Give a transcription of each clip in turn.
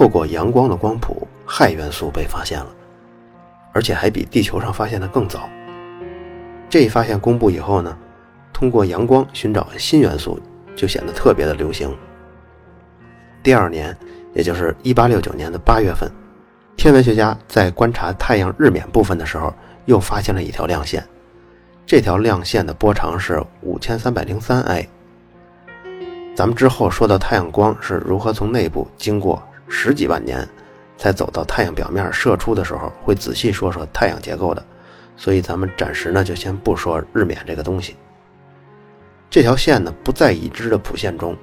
透过阳光的光谱，氦元素被发现了，而且还比地球上发现的更早。这一发现公布以后呢，通过阳光寻找新元素就显得特别的流行。第二年，也就是1869年的8月份。天文学家在观察太阳日冕部分的时候，又发现了一条亮线。这条亮线的波长是五千三百零三 i。咱们之后说到太阳光是如何从内部经过十几万年才走到太阳表面射出的时候，会仔细说说太阳结构的。所以咱们暂时呢就先不说日冕这个东西。这条线呢不在已知的谱线中，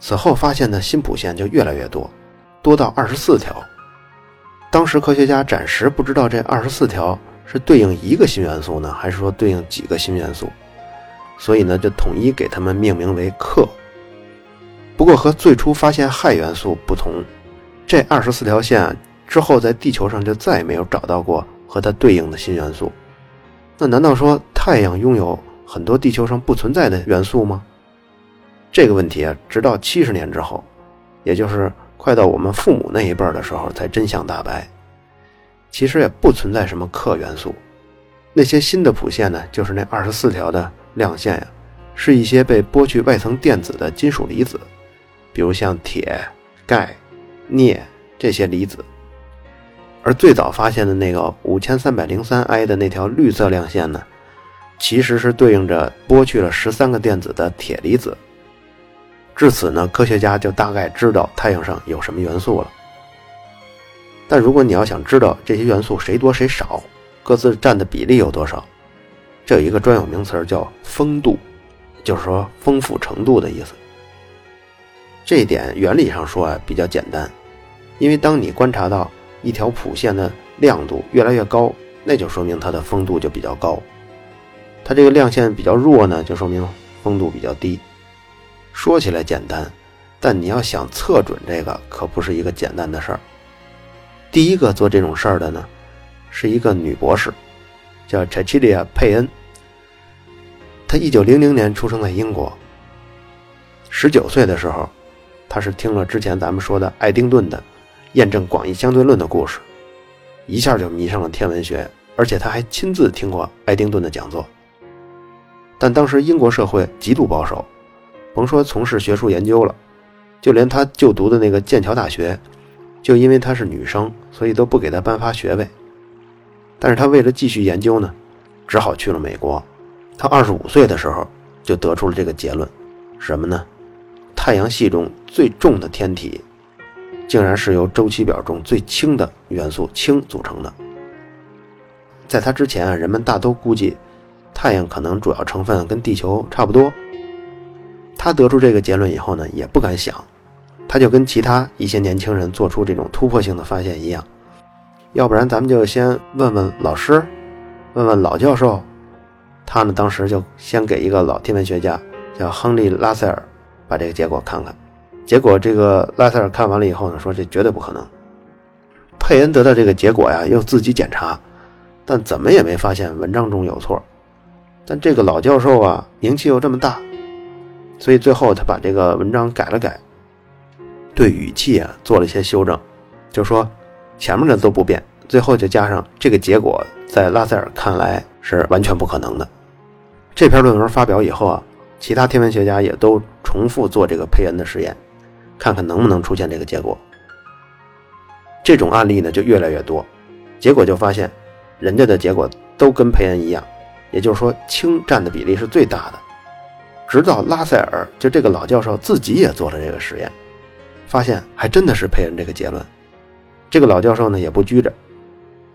此后发现的新谱线就越来越多，多到二十四条。当时科学家暂时不知道这二十四条是对应一个新元素呢，还是说对应几个新元素，所以呢就统一给它们命名为克。不过和最初发现氦元素不同，这二十四条线之后在地球上就再也没有找到过和它对应的新元素。那难道说太阳拥有很多地球上不存在的元素吗？这个问题啊，直到七十年之后，也就是。快到我们父母那一辈的时候，才真相大白。其实也不存在什么氪元素，那些新的谱线呢，就是那二十四条的亮线呀，是一些被剥去外层电子的金属离子，比如像铁、钙、镍这些离子。而最早发现的那个五千三百零三 i 的那条绿色亮线呢，其实是对应着剥去了十三个电子的铁离子。至此呢，科学家就大概知道太阳上有什么元素了。但如果你要想知道这些元素谁多谁少，各自占的比例有多少，这有一个专有名词叫丰度，就是说丰富程度的意思。这一点原理上说啊比较简单，因为当你观察到一条谱线的亮度越来越高，那就说明它的丰度就比较高；它这个亮线比较弱呢，就说明丰度比较低。说起来简单，但你要想测准这个，可不是一个简单的事儿。第一个做这种事儿的呢，是一个女博士，叫 Cecilia 佩恩。她一九零零年出生在英国。十九岁的时候，他是听了之前咱们说的爱丁顿的验证广义相对论的故事，一下就迷上了天文学，而且他还亲自听过爱丁顿的讲座。但当时英国社会极度保守。甭说从事学术研究了，就连他就读的那个剑桥大学，就因为她是女生，所以都不给她颁发学位。但是她为了继续研究呢，只好去了美国。她二十五岁的时候就得出了这个结论，什么呢？太阳系中最重的天体，竟然是由周期表中最轻的元素氢组成的。在他之前啊，人们大都估计太阳可能主要成分跟地球差不多。他得出这个结论以后呢，也不敢想，他就跟其他一些年轻人做出这种突破性的发现一样，要不然咱们就先问问老师，问问老教授。他呢，当时就先给一个老天文学家叫亨利·拉塞尔把这个结果看看，结果这个拉塞尔看完了以后呢，说这绝对不可能。佩恩得到这个结果呀，又自己检查，但怎么也没发现文章中有错。但这个老教授啊，名气又这么大。所以最后他把这个文章改了改，对语气啊做了一些修正，就说前面的都不变，最后就加上这个结果在拉塞尔看来是完全不可能的。这篇论文发表以后啊，其他天文学家也都重复做这个佩恩的实验，看看能不能出现这个结果。这种案例呢就越来越多，结果就发现人家的结果都跟佩恩一样，也就是说氢占的比例是最大的。直到拉塞尔，就这个老教授自己也做了这个实验，发现还真的是佩恩这个结论。这个老教授呢也不拘着，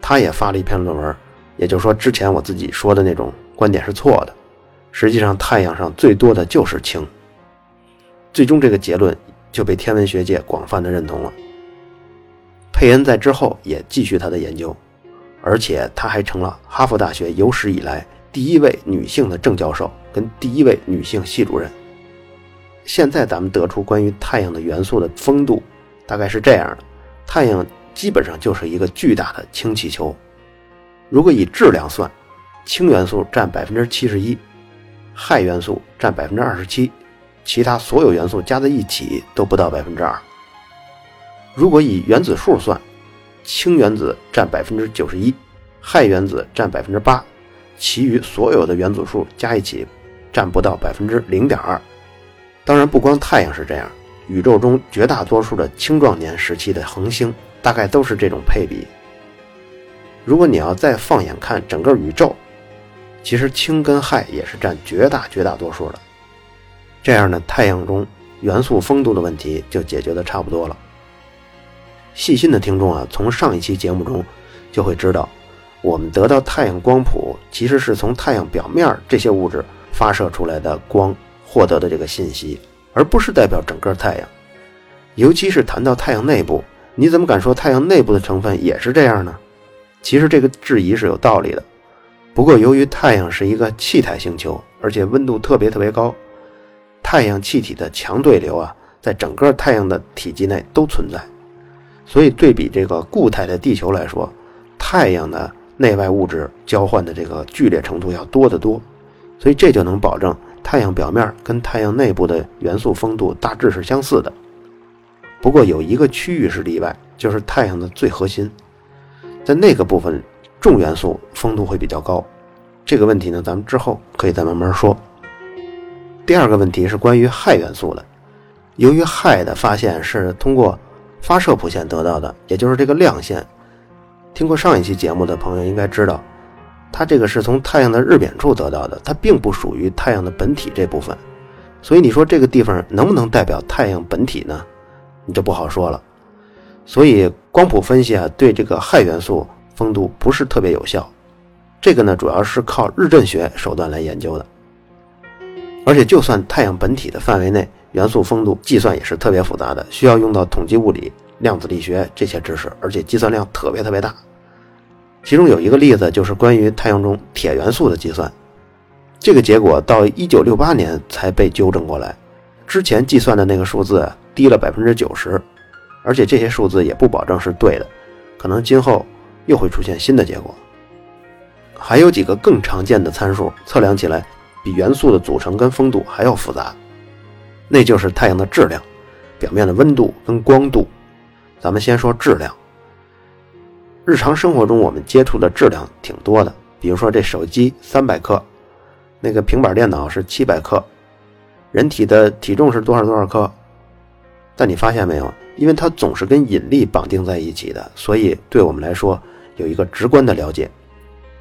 他也发了一篇论文，也就是说之前我自己说的那种观点是错的。实际上太阳上最多的就是氢。最终这个结论就被天文学界广泛的认同了，佩恩在之后也继续他的研究，而且他还成了哈佛大学有史以来第一位女性的正教授跟第一位女性系主任。现在咱们得出关于太阳的元素的丰度，大概是这样的：太阳基本上就是一个巨大的氢气球。如果以质量算，氢元素占百分之七十一，氦元素占百分之二十七，其他所有元素加在一起都不到百分之二。如果以原子数算，氢原子占百分之九十一，氦原子占百分之八，其余所有的原子数加一起占不到百分之零点二。当然，不光太阳是这样，宇宙中绝大多数的青壮年时期的恒星大概都是这种配比。如果你要再放眼看整个宇宙，其实氢跟氦也是占绝大绝大多数的。这样呢，太阳中元素丰度的问题就解决的差不多了。细心的听众啊，从上一期节目中就会知道，我们得到太阳光谱其实是从太阳表面这些物质发射出来的光获得的这个信息，而不是代表整个太阳。尤其是谈到太阳内部，你怎么敢说太阳内部的成分也是这样呢？其实这个质疑是有道理的。不过由于太阳是一个气态星球，而且温度特别特别高，太阳气体的强对流啊，在整个太阳的体积内都存在。所以，对比这个固态的地球来说，太阳的内外物质交换的这个剧烈程度要多得多，所以这就能保证太阳表面跟太阳内部的元素丰度大致是相似的。不过有一个区域是例外，就是太阳的最核心，在那个部分重元素丰度会比较高。这个问题呢，咱们之后可以再慢慢说。第二个问题是关于氦元素的，由于氦的发现是通过发射谱线得到的，也就是这个亮线。听过上一期节目的朋友应该知道，它这个是从太阳的日冕处得到的，它并不属于太阳的本体这部分。所以你说这个地方能不能代表太阳本体呢？你就不好说了。所以光谱分析啊，对这个氦元素丰度不是特别有效。这个呢，主要是靠日震学手段来研究的。而且就算太阳本体的范围内。元素丰度计算也是特别复杂的，需要用到统计物理、量子力学这些知识，而且计算量特别特别大。其中有一个例子就是关于太阳中铁元素的计算，这个结果到1968年才被纠正过来，之前计算的那个数字低了百分之九十，而且这些数字也不保证是对的，可能今后又会出现新的结果。还有几个更常见的参数，测量起来比元素的组成跟风度还要复杂。那就是太阳的质量，表面的温度跟光度。咱们先说质量。日常生活中我们接触的质量挺多的，比如说这手机三百克，那个平板电脑是七百克，人体的体重是多少多少克。但你发现没有？因为它总是跟引力绑定在一起的，所以对我们来说有一个直观的了解。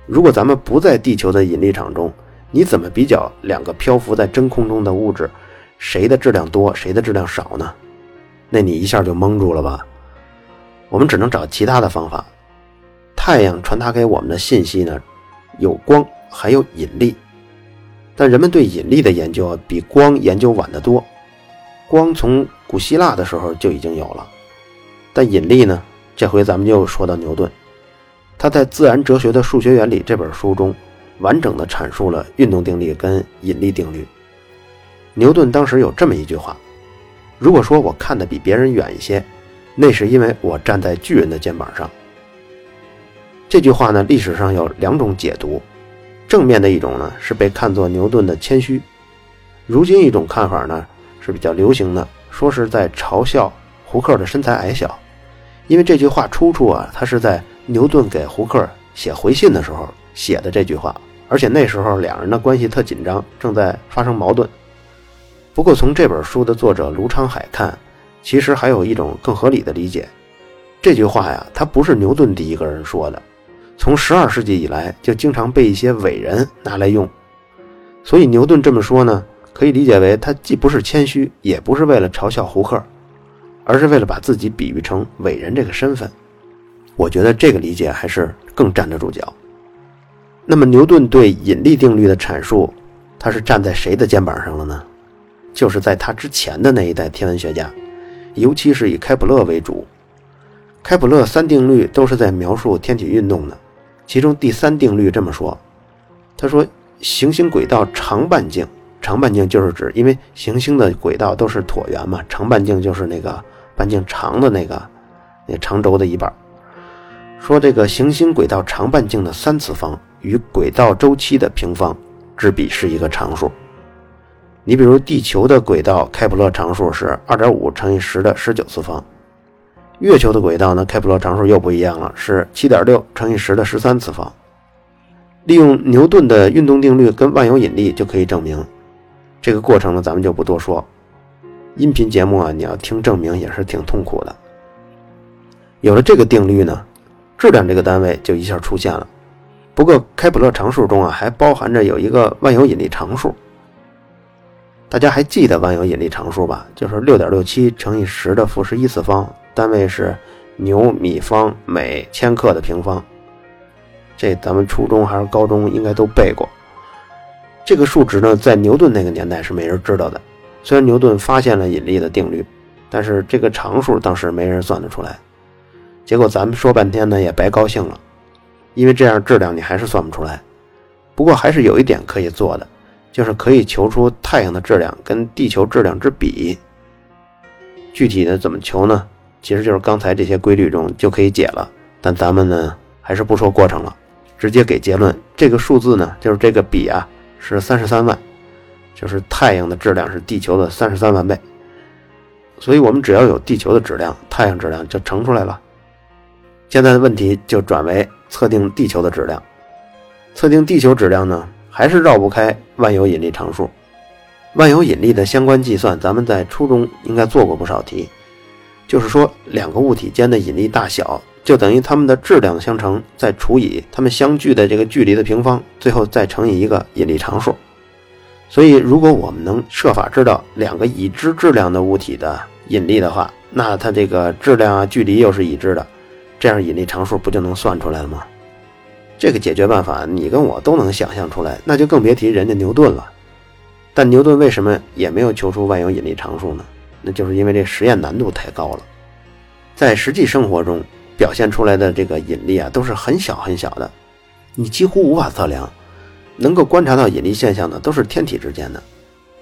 如果咱们不在地球的引力场中，你怎么比较两个漂浮在真空中的物质？谁的质量多，谁的质量少呢？那你一下就蒙住了吧？我们只能找其他的方法。太阳传达给我们的信息呢，有光，还有引力。但人们对引力的研究啊，比光研究晚得多。光从古希腊的时候就已经有了，但引力呢？这回咱们又说到牛顿，他在《自然哲学的数学原理》这本书中，完整的阐述了运动定律跟引力定律。牛顿当时有这么一句话：“如果说我看得比别人远一些，那是因为我站在巨人的肩膀上。”这句话呢，历史上有两种解读，正面的一种呢是被看作牛顿的谦虚；如今一种看法呢是比较流行的，说是在嘲笑胡克的身材矮小，因为这句话出处啊，他是在牛顿给胡克写回信的时候写的这句话，而且那时候两人的关系特紧张，正在发生矛盾。不过，从这本书的作者卢昌海看，其实还有一种更合理的理解。这句话呀，他不是牛顿第一个人说的，从十二世纪以来就经常被一些伟人拿来用。所以牛顿这么说呢，可以理解为他既不是谦虚，也不是为了嘲笑胡克，而是为了把自己比喻成伟人这个身份。我觉得这个理解还是更站得住脚。那么，牛顿对引力定律的阐述，他是站在谁的肩膀上了呢？就是在他之前的那一代天文学家，尤其是以开普勒为主。开普勒三定律都是在描述天体运动的，其中第三定律这么说：他说，行星轨道长半径，长半径就是指，因为行星的轨道都是椭圆嘛，长半径就是那个半径长的那个那长轴的一半。说这个行星轨道长半径的三次方与轨道周期的平方之比是一个常数。你比如地球的轨道开普勒常数是二点五乘以十的十九次方，月球的轨道呢，开普勒常数又不一样了，是七点六乘以十的十三次方。利用牛顿的运动定律跟万有引力就可以证明。这个过程呢，咱们就不多说。音频节目啊，你要听证明也是挺痛苦的。有了这个定律呢，质量这个单位就一下出现了。不过开普勒常数中啊，还包含着有一个万有引力常数。大家还记得万有引力常数吧？就是六点六七乘以十的负十一次方，单位是牛米方每千克的平方。这咱们初中还是高中应该都背过。这个数值呢，在牛顿那个年代是没人知道的。虽然牛顿发现了引力的定律，但是这个常数当时没人算得出来。结果咱们说半天呢，也白高兴了，因为这样质量你还是算不出来。不过还是有一点可以做的。就是可以求出太阳的质量跟地球质量之比。具体的怎么求呢？其实就是刚才这些规律中就可以解了。但咱们呢，还是不说过程了，直接给结论。这个数字呢，就是这个比啊，是三十三万，就是太阳的质量是地球的三十三万倍。所以我们只要有地球的质量，太阳质量就乘出来了。现在的问题就转为测定地球的质量。测定地球质量呢？还是绕不开万有引力常数。万有引力的相关计算，咱们在初中应该做过不少题。就是说，两个物体间的引力大小，就等于它们的质量相乘，再除以它们相距的这个距离的平方，最后再乘以一个引力常数。所以，如果我们能设法知道两个已知质量的物体的引力的话，那它这个质量啊、距离又是已知的，这样引力常数不就能算出来了吗？这个解决办法，你跟我都能想象出来，那就更别提人家牛顿了。但牛顿为什么也没有求出万有引力常数呢？那就是因为这实验难度太高了。在实际生活中表现出来的这个引力啊，都是很小很小的，你几乎无法测量。能够观察到引力现象的，都是天体之间的。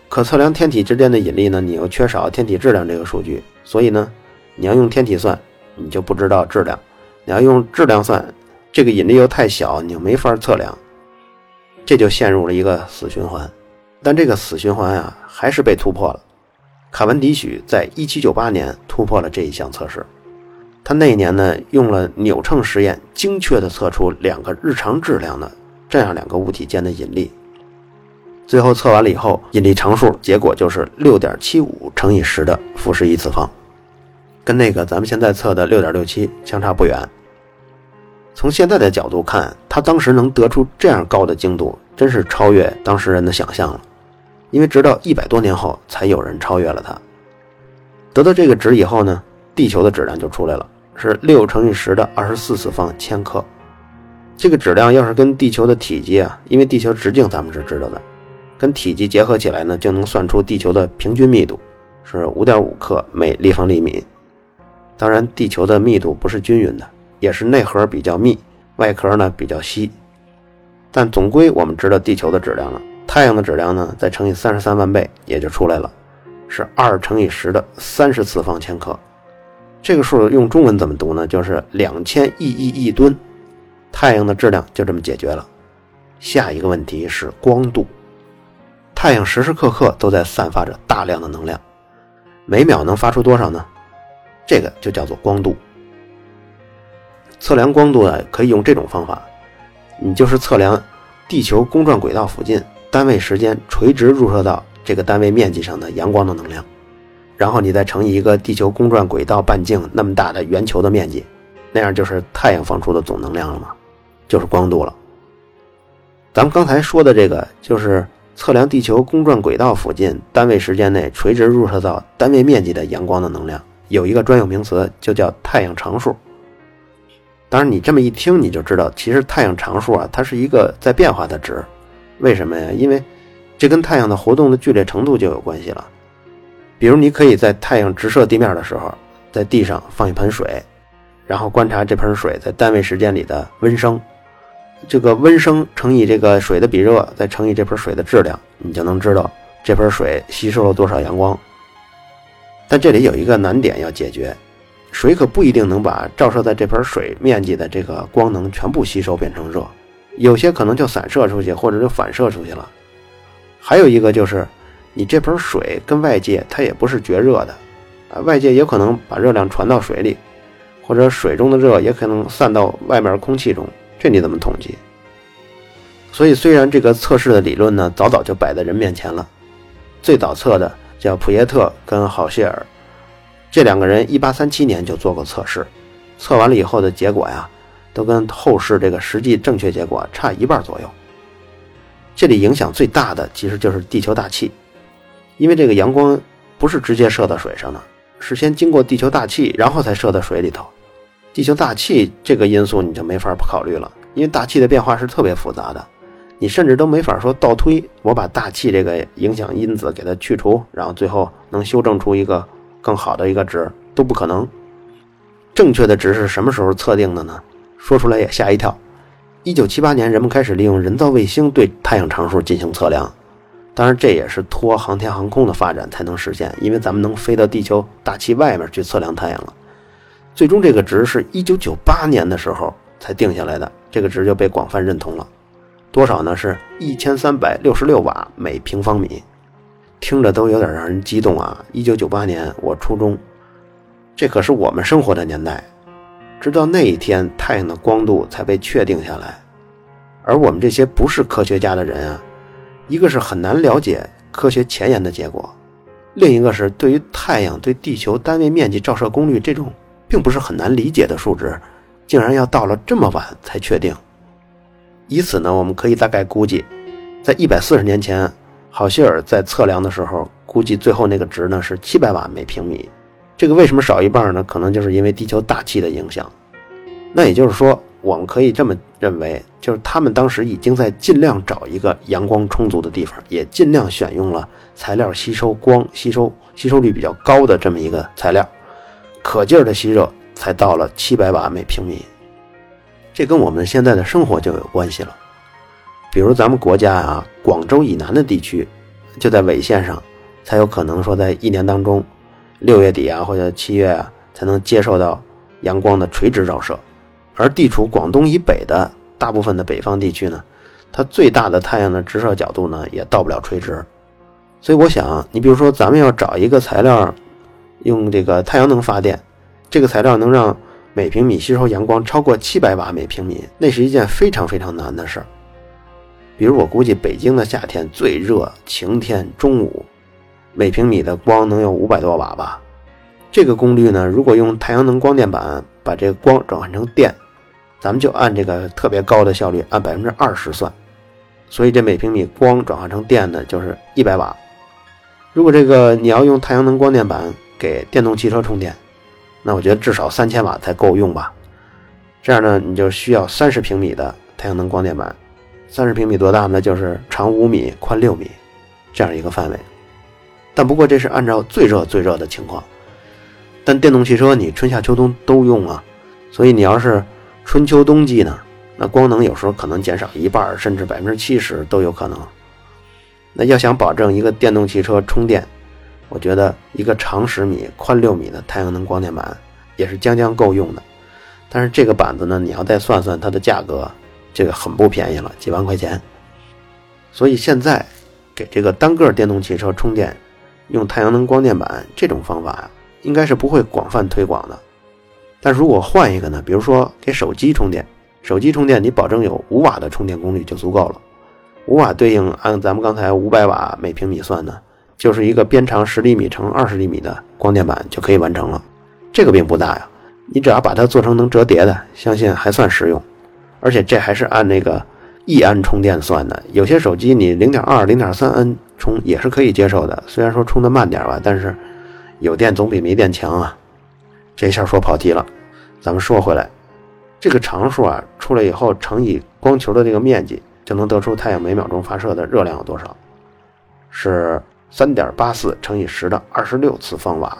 可测量天体之间的引力呢，你又缺少天体质量这个数据，所以呢，你要用天体算，你就不知道质量；你要用质量算。这个引力又太小，你就没法测量，这就陷入了一个死循环。但这个死循环啊，还是被突破了。卡文迪许在1798年突破了这一项测试。他那一年呢，用了扭秤实验，精确地测出两个日常质量的这样两个物体间的引力。最后测完了以后，引力常数结果就是6.75乘以10的负十一次方，跟那个咱们现在测的6.67相差不远。从现在的角度看，他当时能得出这样高的精度，真是超越当时人的想象了。因为直到一百多年后，才有人超越了他。得到这个值以后呢，地球的质量就出来了，是六乘以十的二十四次方千克。这个质量要是跟地球的体积啊，因为地球直径咱们是知道的，跟体积结合起来呢，就能算出地球的平均密度是五点五克每立方厘米。当然，地球的密度不是均匀的。也是内核比较密，外壳呢比较稀，但总归我们知道地球的质量了。太阳的质量呢，再乘以三十三万倍，也就出来了，是二乘以十的三十次方千克。这个数用中文怎么读呢？就是两千亿亿亿吨。太阳的质量就这么解决了。下一个问题是光度。太阳时时刻刻都在散发着大量的能量，每秒能发出多少呢？这个就叫做光度。测量光度呢，可以用这种方法，你就是测量地球公转轨道附近单位时间垂直入射到这个单位面积上的阳光的能量，然后你再乘以一个地球公转轨道半径那么大的圆球的面积，那样就是太阳放出的总能量了嘛，就是光度了。咱们刚才说的这个就是测量地球公转轨道附近单位时间内垂直入射到单位面积的阳光的能量，有一个专有名词就叫太阳常数。当然，你这么一听，你就知道，其实太阳常数啊，它是一个在变化的值。为什么呀？因为这跟太阳的活动的剧烈程度就有关系了。比如，你可以在太阳直射地面的时候，在地上放一盆水，然后观察这盆水在单位时间里的温升，这个温升乘以这个水的比热，再乘以这盆水的质量，你就能知道这盆水吸收了多少阳光。但这里有一个难点要解决，水可不一定能把照射在这盆水面积的这个光能全部吸收变成热，有些可能就散射出去，或者就反射出去了。还有一个就是，你这盆水跟外界它也不是绝热的，啊，外界也可能把热量传到水里。或者水中的热也可能散到外面空气中，这你怎么统计？所以虽然这个测试的理论呢早早就摆在人面前了，最早测的叫普耶特跟郝谢尔，这两个人一八三七年就做过测试，测完了以后的结果呀，都跟后世这个实际正确结果差一半左右。这里影响最大的其实就是地球大气，因为这个阳光不是直接射到水上的，是先经过地球大气，然后才射到水里头。地球大气这个因素你就没法不考虑了，因为大气的变化是特别复杂的，你甚至都没法说倒推，我把大气这个影响因子给它去除，然后最后能修正出一个更好的一个值都不可能。正确的值是什么时候测定的呢？说出来也吓一跳。一九七八年，人们开始利用人造卫星对太阳常数进行测量，当然这也是托航天航空的发展才能实现，因为咱们能飞到地球大气外面去测量太阳了。最终这个值是一九九八年的时候才定下来的，这个值就被广泛认同了。多少呢？是一千三百六十六瓦每平方米，听着都有点让人激动啊！一九九八年我初中，这可是我们生活的年代。直到那一天，太阳的光度才被确定下来。而我们这些不是科学家的人啊，一个是很难了解科学前沿的结果，另一个是对于太阳对地球单位面积照射功率这种。并不是很难理解的数值，竟然要到了这么晚才确定。以此呢，我们可以大概估计，在一百四十年前，郝希尔在测量的时候，估计最后那个值呢是七百瓦每平米。这个为什么少一半呢？可能就是因为地球大气的影响。那也就是说，我们可以这么认为，就是他们当时已经在尽量找一个阳光充足的地方，也尽量选用了材料吸收光、吸收吸收率比较高的这么一个材料。可劲儿的吸热，才到了七百瓦每平米。这跟我们现在的生活就有关系了。比如咱们国家啊，广州以南的地区，就在纬线上，才有可能说在一年当中，六月底啊或者七月啊，才能接受到阳光的垂直照射。而地处广东以北的大部分的北方地区呢，它最大的太阳的直射角度呢，也到不了垂直。所以我想，你比如说咱们要找一个材料。用这个太阳能发电，这个材料能让每平米吸收阳光超过七百瓦每平米，那是一件非常非常难的事儿。比如我估计北京的夏天最热，晴天中午，每平米的光能有五百多瓦吧。这个功率呢，如果用太阳能光电板把这个光转换成电，咱们就按这个特别高的效率，按百分之二十算，所以这每平米光转换成电呢，就是一百瓦。如果这个你要用太阳能光电板，给电动汽车充电，那我觉得至少三千瓦才够用吧。这样呢，你就需要三十平米的太阳能光电板。三十平米多大呢？就是长五米，宽六米，这样一个范围。但不过这是按照最热最热的情况。但电动汽车你春夏秋冬都用啊，所以你要是春秋冬季呢，那光能有时候可能减少一半，甚至百分之七十都有可能。那要想保证一个电动汽车充电，我觉得一个长十米、宽六米的太阳能光电板也是将将够用的，但是这个板子呢，你要再算算它的价格，这个很不便宜了，几万块钱。所以现在给这个单个电动汽车充电用太阳能光电板这种方法呀，应该是不会广泛推广的。但如果换一个呢，比如说给手机充电，手机充电你保证有五瓦的充电功率就足够了，五瓦对应按咱们刚才五百瓦每平米算呢。就是一个边长十厘米乘二十厘米的光电板就可以完成了，这个并不大呀。你只要把它做成能折叠的，相信还算实用。而且这还是按那个一安充电算的，有些手机你零点二、零点三安充也是可以接受的。虽然说充的慢点吧，但是有电总比没电强啊。这下说跑题了，咱们说回来，这个常数啊出来以后乘以光球的这个面积，就能得出太阳每秒钟发射的热量有多少，是。三点八四乘以十的二十六次方瓦，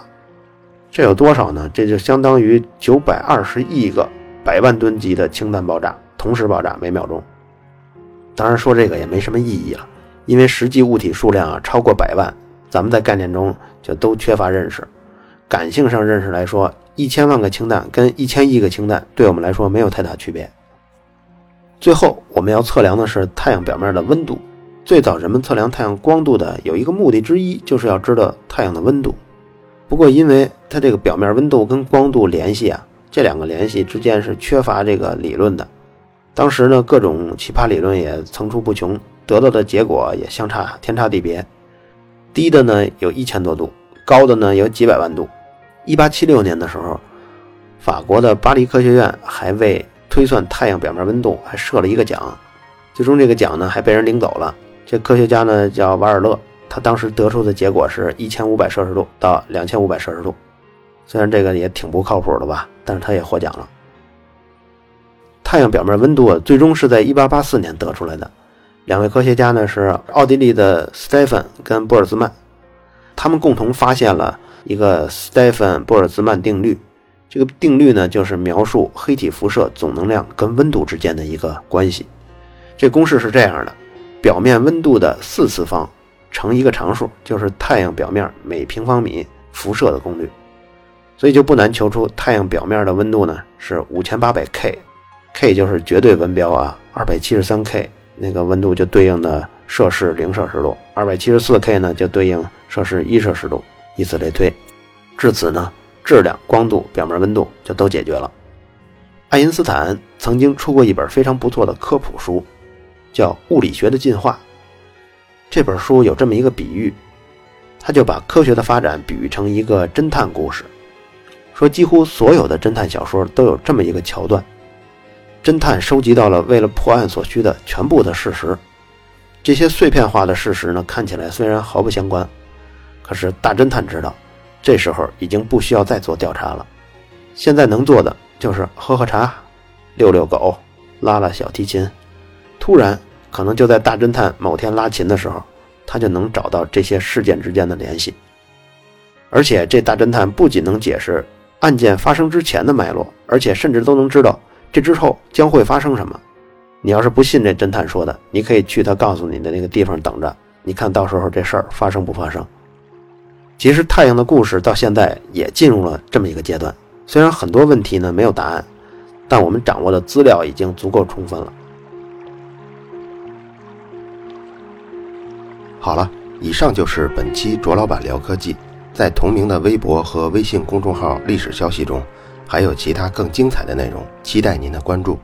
这有多少呢？这就相当于九百二十亿个百万吨级的氢弹爆炸同时爆炸每秒钟。当然说这个也没什么意义了，因为实际物体数量啊超过百万，咱们在概念中就都缺乏认识。感性上认识来说，一千万个氢弹跟一千亿个氢弹对我们来说没有太大区别。最后我们要测量的是太阳表面的温度。最早人们测量太阳光度的有一个目的之一，就是要知道太阳的温度。不过因为它这个表面温度跟光度联系啊，这两个联系之间是缺乏这个理论的。当时呢，各种奇葩理论也层出不穷，得到的结果也相差天差地别。低的呢有一千多度，高的呢有几百万度。一八七六年的时候，法国的巴黎科学院还为推算太阳表面温度还设了一个奖，最终这个奖呢还被人领走了。这科学家呢叫瓦尔勒，他当时得出的结果是一千五百摄氏度到两千五百摄氏度。虽然这个也挺不靠谱的吧，但是他也获奖了。太阳表面温度最终是在1884年得出来的。两位科学家呢是奥地利的斯蒂芬跟波尔兹曼，他们共同发现了一个斯蒂芬波尔兹曼定律。这个定律呢就是描述黑体辐射总能量跟温度之间的一个关系。这公式是这样的：表面温度的四次方乘一个常数，就是太阳表面每平方米辐射的功率。所以就不难求出太阳表面的温度呢是五千八百 K。K 就是绝对温标啊，二百七十三 K 那个温度就对应的摄氏零摄氏度，二百七十四 K 呢就对应摄氏一摄氏度，以此类推。至此呢，质量、光度、表面温度就都解决了。爱因斯坦曾经出过一本非常不错的科普书，叫《物理学的进化》。这本书有这么一个比喻，他就把科学的发展比喻成一个侦探故事，说几乎所有的侦探小说都有这么一个桥段。侦探收集到了为了破案所需的全部的事实，这些碎片化的事实呢，看起来虽然毫不相关，可是大侦探知道，这时候已经不需要再做调查了，现在能做的就是喝喝茶、遛遛狗、拉拉小提琴。突然，可能就在大侦探某天拉琴的时候，他就能找到这些事件之间的联系，而且这大侦探不仅能解释案件发生之前的脉络，而且甚至都能知道。这之后将会发生什么？你要是不信这侦探说的，你可以去他告诉你的那个地方等着，你看到时候这事儿发生不发生？其实太阳的故事到现在也进入了这么一个阶段，虽然很多问题呢没有答案，但我们掌握的资料已经足够充分了。好了，以上就是本期卓老板聊科技，在同名的微博和微信公众号历史消息中。还有其他更精彩的内容，期待您的关注。